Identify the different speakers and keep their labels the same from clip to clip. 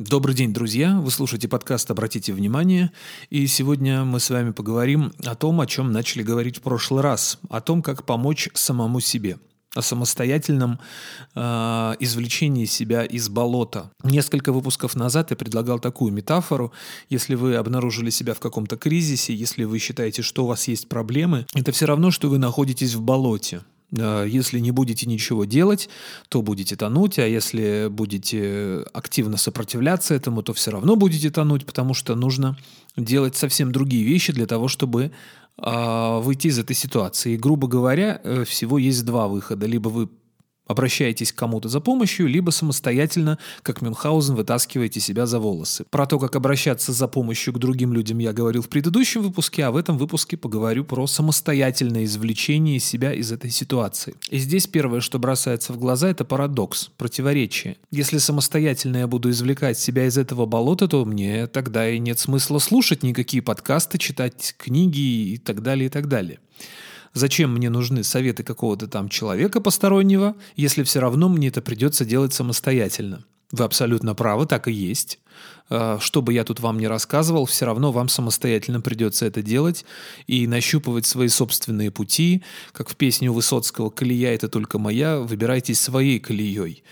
Speaker 1: Добрый день, друзья! Вы слушаете подкаст «Обратите внимание», и сегодня мы с вами поговорим о том, о чем начали говорить в прошлый раз, о том, как помочь самому себе о самостоятельном э, извлечении себя из болота. Несколько выпусков назад я предлагал такую метафору. Если вы обнаружили себя в каком-то кризисе, если вы считаете, что у вас есть проблемы, это все равно, что вы находитесь в болоте. Если не будете ничего делать, то будете тонуть, а если будете активно сопротивляться этому, то все равно будете тонуть, потому что нужно делать совсем другие вещи для того, чтобы э, выйти из этой ситуации. И, грубо говоря, э, всего есть два выхода. Либо вы обращаетесь к кому-то за помощью, либо самостоятельно, как Мюнхгаузен, вытаскиваете себя за волосы. Про то, как обращаться за помощью к другим людям, я говорил в предыдущем выпуске, а в этом выпуске поговорю про самостоятельное извлечение себя из этой ситуации. И здесь первое, что бросается в глаза, это парадокс, противоречие. Если самостоятельно я буду извлекать себя из этого болота, то мне тогда и нет смысла слушать никакие подкасты, читать книги и так далее, и так далее. Зачем мне нужны советы какого-то там человека постороннего, если все равно мне это придется делать самостоятельно? Вы абсолютно правы, так и есть. А, что бы я тут вам не рассказывал, все равно вам самостоятельно придется это делать и нащупывать свои собственные пути. Как в песне у Высоцкого «Колея – это только моя, выбирайтесь своей колеей»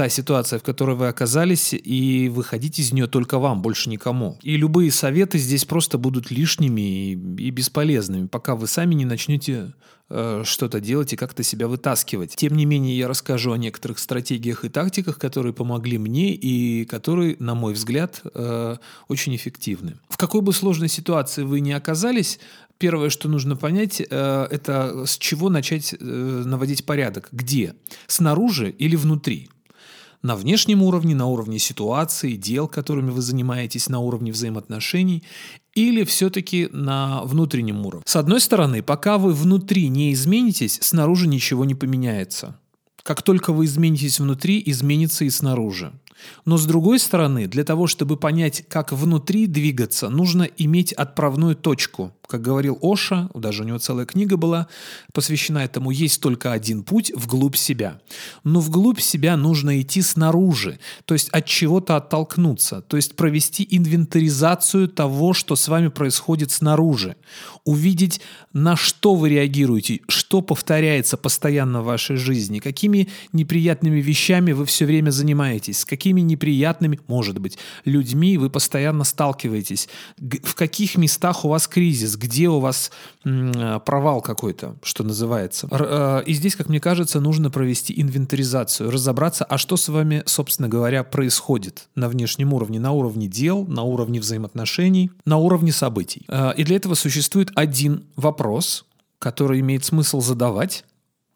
Speaker 1: та ситуация, в которой вы оказались, и выходить из нее только вам, больше никому. И любые советы здесь просто будут лишними и, и бесполезными, пока вы сами не начнете э, что-то делать и как-то себя вытаскивать. Тем не менее, я расскажу о некоторых стратегиях и тактиках, которые помогли мне и которые, на мой взгляд, э, очень эффективны. В какой бы сложной ситуации вы ни оказались, Первое, что нужно понять, э, это с чего начать э, наводить порядок. Где? Снаружи или внутри? На внешнем уровне, на уровне ситуации, дел, которыми вы занимаетесь, на уровне взаимоотношений, или все-таки на внутреннем уровне. С одной стороны, пока вы внутри не изменитесь, снаружи ничего не поменяется. Как только вы изменитесь внутри, изменится и снаружи. Но с другой стороны, для того, чтобы понять, как внутри двигаться, нужно иметь отправную точку, как говорил Оша, даже у него целая книга была посвящена этому, есть только один путь вглубь себя. Но вглубь себя нужно идти снаружи, то есть от чего-то оттолкнуться, то есть провести инвентаризацию того, что с вами происходит снаружи, увидеть, на что вы реагируете, что повторяется постоянно в вашей жизни, какими неприятными вещами вы все время занимаетесь, с какими неприятными, может быть, людьми вы постоянно сталкиваетесь, в каких местах у вас кризис, где у вас э, провал какой-то, что называется. Э, и здесь, как мне кажется, нужно провести инвентаризацию, разобраться, а что с вами, собственно говоря, происходит на внешнем уровне, на уровне дел, на уровне взаимоотношений, на уровне событий. Э, и для этого существует один вопрос, который имеет смысл задавать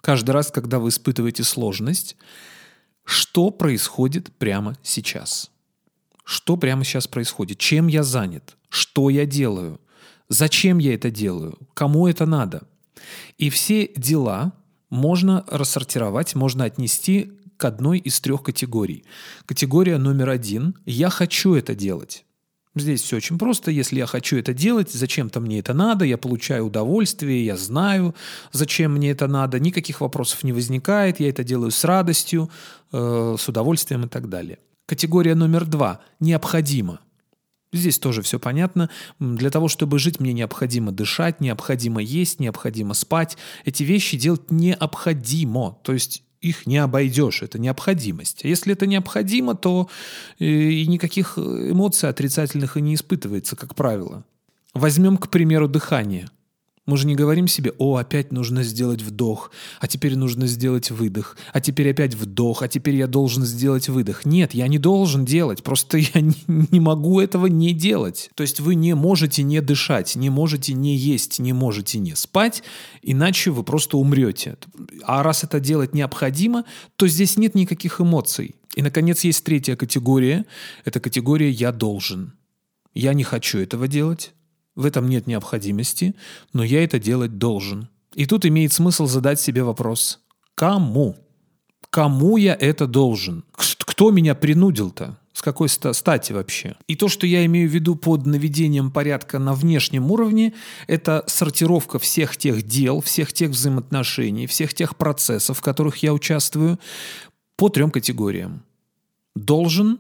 Speaker 1: каждый раз, когда вы испытываете сложность. Что происходит прямо сейчас? Что прямо сейчас происходит? Чем я занят? Что я делаю? Зачем я это делаю? Кому это надо? И все дела можно рассортировать, можно отнести к одной из трех категорий. Категория номер один – я хочу это делать. Здесь все очень просто. Если я хочу это делать, зачем-то мне это надо, я получаю удовольствие, я знаю, зачем мне это надо, никаких вопросов не возникает, я это делаю с радостью, э, с удовольствием и так далее. Категория номер два – необходимо. Здесь тоже все понятно. Для того, чтобы жить, мне необходимо дышать, необходимо есть, необходимо спать. Эти вещи делать необходимо. То есть их не обойдешь, это необходимость. А если это необходимо, то э, и никаких эмоций отрицательных и не испытывается, как правило. Возьмем, к примеру, дыхание – мы же не говорим себе, о, опять нужно сделать вдох, а теперь нужно сделать выдох, а теперь опять вдох, а теперь я должен сделать выдох. Нет, я не должен делать, просто я не, не могу этого не делать. То есть вы не можете не дышать, не можете не есть, не можете не спать, иначе вы просто умрете. А раз это делать необходимо, то здесь нет никаких эмоций. И, наконец, есть третья категория. Это категория «я должен». Я не хочу этого делать, в этом нет необходимости, но я это делать должен. И тут имеет смысл задать себе вопрос. Кому? Кому я это должен? Кто меня принудил-то? С какой стати вообще? И то, что я имею в виду под наведением порядка на внешнем уровне, это сортировка всех тех дел, всех тех взаимоотношений, всех тех процессов, в которых я участвую, по трем категориям. Должен,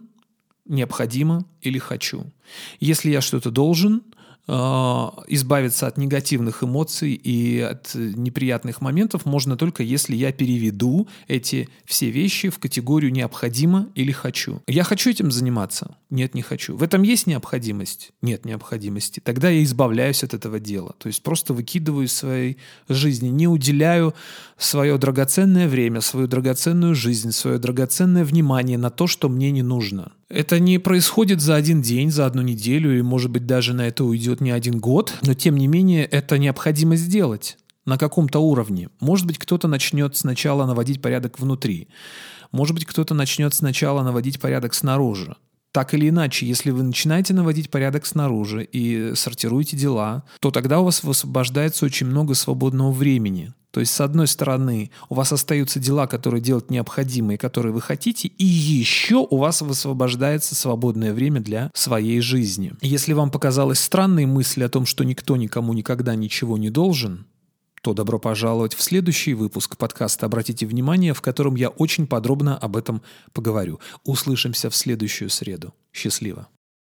Speaker 1: необходимо или хочу. Если я что-то должен, избавиться от негативных эмоций и от неприятных моментов можно только если я переведу эти все вещи в категорию необходимо или хочу. Я хочу этим заниматься? Нет, не хочу. В этом есть необходимость? Нет необходимости. Тогда я избавляюсь от этого дела. То есть просто выкидываю из своей жизни, не уделяю свое драгоценное время, свою драгоценную жизнь, свое драгоценное внимание на то, что мне не нужно. Это не происходит за один день, за одну неделю, и, может быть, даже на это уйдет не один год, но, тем не менее, это необходимо сделать на каком-то уровне. Может быть, кто-то начнет сначала наводить порядок внутри. Может быть, кто-то начнет сначала наводить порядок снаружи. Так или иначе, если вы начинаете наводить порядок снаружи и сортируете дела, то тогда у вас высвобождается очень много свободного времени. То есть, с одной стороны, у вас остаются дела, которые делать необходимые, которые вы хотите, и еще у вас высвобождается свободное время для своей жизни. Если вам показалась странной мысль о том, что никто никому никогда ничего не должен, то добро пожаловать в следующий выпуск подкаста «Обратите внимание», в котором я очень подробно об этом поговорю. Услышимся в следующую среду. Счастливо!